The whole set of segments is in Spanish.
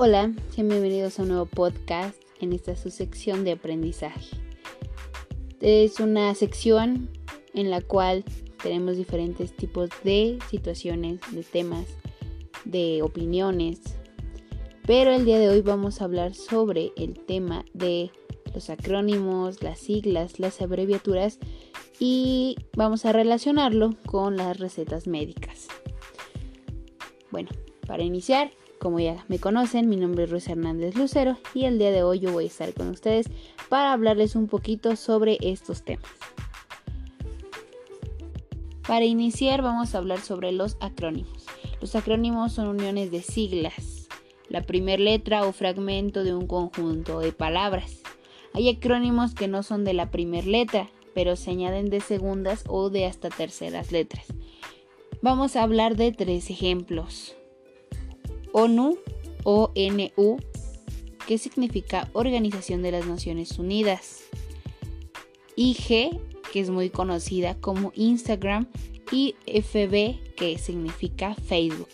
Hola, bienvenidos a un nuevo podcast en esta su sección de aprendizaje. Es una sección en la cual tenemos diferentes tipos de situaciones, de temas, de opiniones. Pero el día de hoy vamos a hablar sobre el tema de los acrónimos, las siglas, las abreviaturas y vamos a relacionarlo con las recetas médicas. Bueno, para iniciar, como ya me conocen, mi nombre es Rosa Hernández Lucero y el día de hoy yo voy a estar con ustedes para hablarles un poquito sobre estos temas. Para iniciar vamos a hablar sobre los acrónimos. Los acrónimos son uniones de siglas, la primera letra o fragmento de un conjunto de palabras. Hay acrónimos que no son de la primera letra, pero se añaden de segundas o de hasta terceras letras. Vamos a hablar de tres ejemplos. ONU, ONU, que significa Organización de las Naciones Unidas. IG, que es muy conocida como Instagram, y FB, que significa Facebook.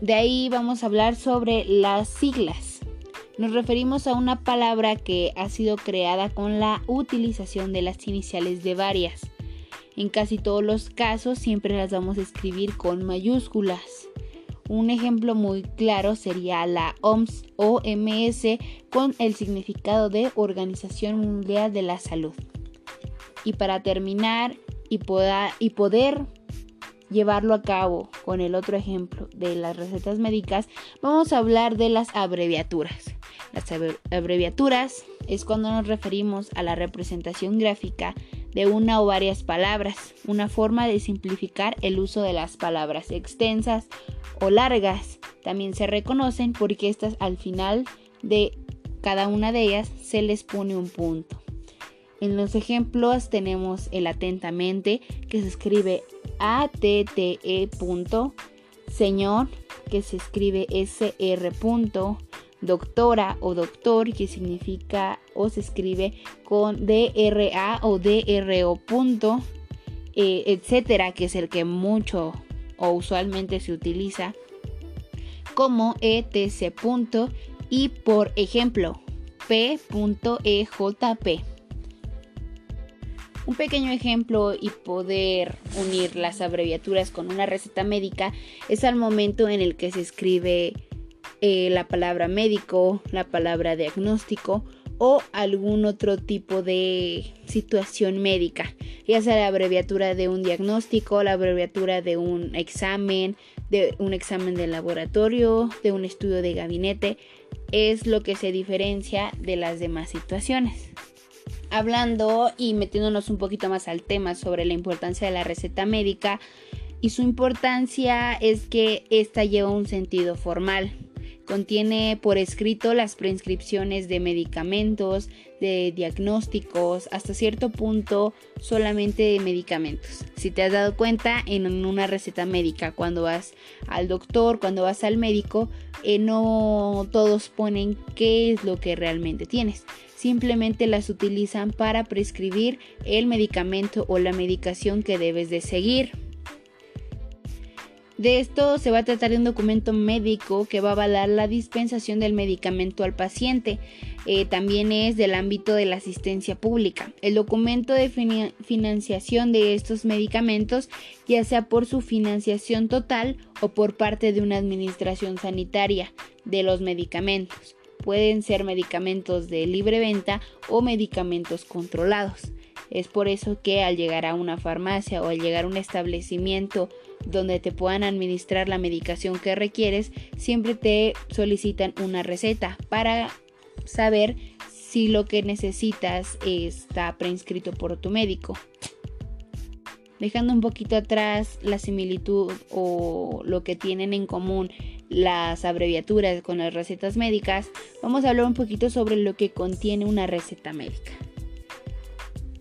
De ahí vamos a hablar sobre las siglas. Nos referimos a una palabra que ha sido creada con la utilización de las iniciales de varias. En casi todos los casos siempre las vamos a escribir con mayúsculas. Un ejemplo muy claro sería la OMS OMS con el significado de Organización Mundial de la Salud. Y para terminar y, y poder llevarlo a cabo con el otro ejemplo de las recetas médicas, vamos a hablar de las abreviaturas. Las abreviaturas es cuando nos referimos a la representación gráfica de una o varias palabras, una forma de simplificar el uso de las palabras extensas o largas. También se reconocen porque estas al final de cada una de ellas se les pone un punto. En los ejemplos tenemos el atentamente que se escribe A-T-T-E punto, señor que se escribe S-R punto, doctora o doctor que significa o se escribe con D-R-A o D-R-O punto, eh, etcétera, que es el que mucho o usualmente se utiliza como etc. y por ejemplo p.ejp. Un pequeño ejemplo y poder unir las abreviaturas con una receta médica es al momento en el que se escribe eh, la palabra médico, la palabra diagnóstico o algún otro tipo de situación médica, ya sea la abreviatura de un diagnóstico, la abreviatura de un examen, de un examen de laboratorio, de un estudio de gabinete, es lo que se diferencia de las demás situaciones. Hablando y metiéndonos un poquito más al tema sobre la importancia de la receta médica, y su importancia es que esta lleva un sentido formal, Contiene por escrito las prescripciones de medicamentos, de diagnósticos, hasta cierto punto solamente de medicamentos. Si te has dado cuenta en una receta médica, cuando vas al doctor, cuando vas al médico, eh, no todos ponen qué es lo que realmente tienes. Simplemente las utilizan para prescribir el medicamento o la medicación que debes de seguir. De esto se va a tratar de un documento médico que va a avalar la dispensación del medicamento al paciente. Eh, también es del ámbito de la asistencia pública. El documento de financiación de estos medicamentos, ya sea por su financiación total o por parte de una administración sanitaria de los medicamentos. Pueden ser medicamentos de libre venta o medicamentos controlados. Es por eso que al llegar a una farmacia o al llegar a un establecimiento donde te puedan administrar la medicación que requieres, siempre te solicitan una receta para saber si lo que necesitas está prescrito por tu médico. Dejando un poquito atrás la similitud o lo que tienen en común las abreviaturas con las recetas médicas, vamos a hablar un poquito sobre lo que contiene una receta médica.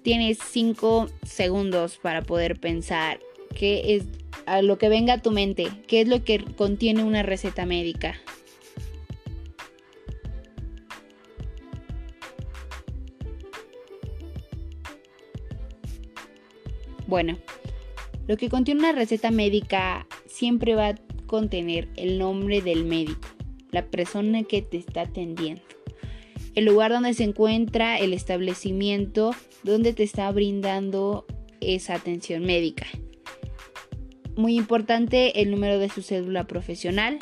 Tienes 5 segundos para poder pensar qué es lo que venga a tu mente, qué es lo que contiene una receta médica. Bueno, lo que contiene una receta médica siempre va a contener el nombre del médico, la persona que te está atendiendo. El lugar donde se encuentra el establecimiento donde te está brindando esa atención médica. Muy importante el número de su cédula profesional,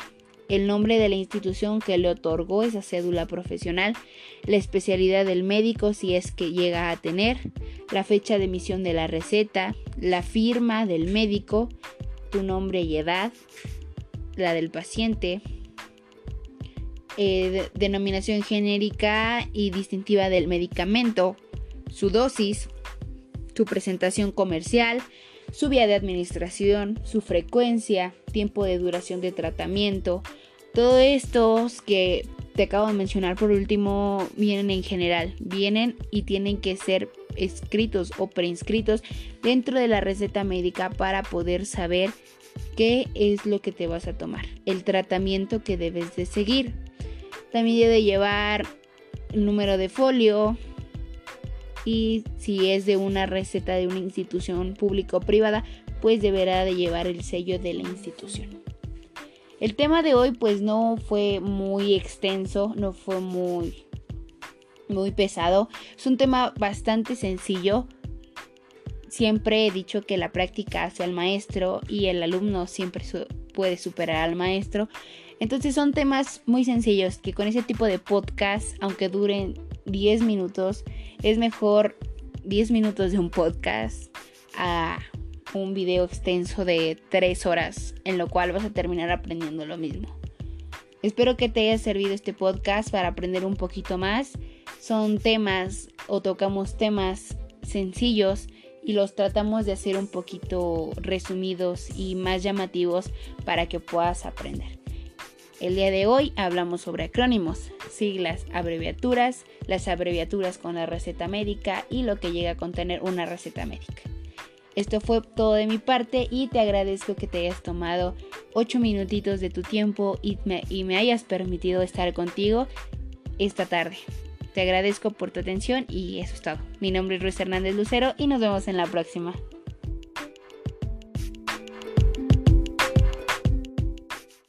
el nombre de la institución que le otorgó esa cédula profesional, la especialidad del médico si es que llega a tener, la fecha de emisión de la receta, la firma del médico, tu nombre y edad, la del paciente, eh, denominación genérica y distintiva del medicamento, su dosis, su presentación comercial, su vía de administración, su frecuencia, tiempo de duración de tratamiento. Todos estos que te acabo de mencionar por último vienen en general, vienen y tienen que ser escritos o preinscritos dentro de la receta médica para poder saber qué es lo que te vas a tomar, el tratamiento que debes de seguir. También debe llevar el número de folio, y si es de una receta de una institución pública o privada, pues deberá de llevar el sello de la institución. El tema de hoy pues no fue muy extenso, no fue muy muy pesado, es un tema bastante sencillo. Siempre he dicho que la práctica hace al maestro y el alumno siempre puede superar al maestro. Entonces son temas muy sencillos que con ese tipo de podcast, aunque duren 10 minutos, es mejor 10 minutos de un podcast a un video extenso de 3 horas, en lo cual vas a terminar aprendiendo lo mismo. Espero que te haya servido este podcast para aprender un poquito más. Son temas o tocamos temas sencillos y los tratamos de hacer un poquito resumidos y más llamativos para que puedas aprender. El día de hoy hablamos sobre acrónimos, siglas, abreviaturas, las abreviaturas con la receta médica y lo que llega a contener una receta médica. Esto fue todo de mi parte y te agradezco que te hayas tomado 8 minutitos de tu tiempo y me, y me hayas permitido estar contigo esta tarde. Te agradezco por tu atención y eso es todo. Mi nombre es Ruiz Hernández Lucero y nos vemos en la próxima.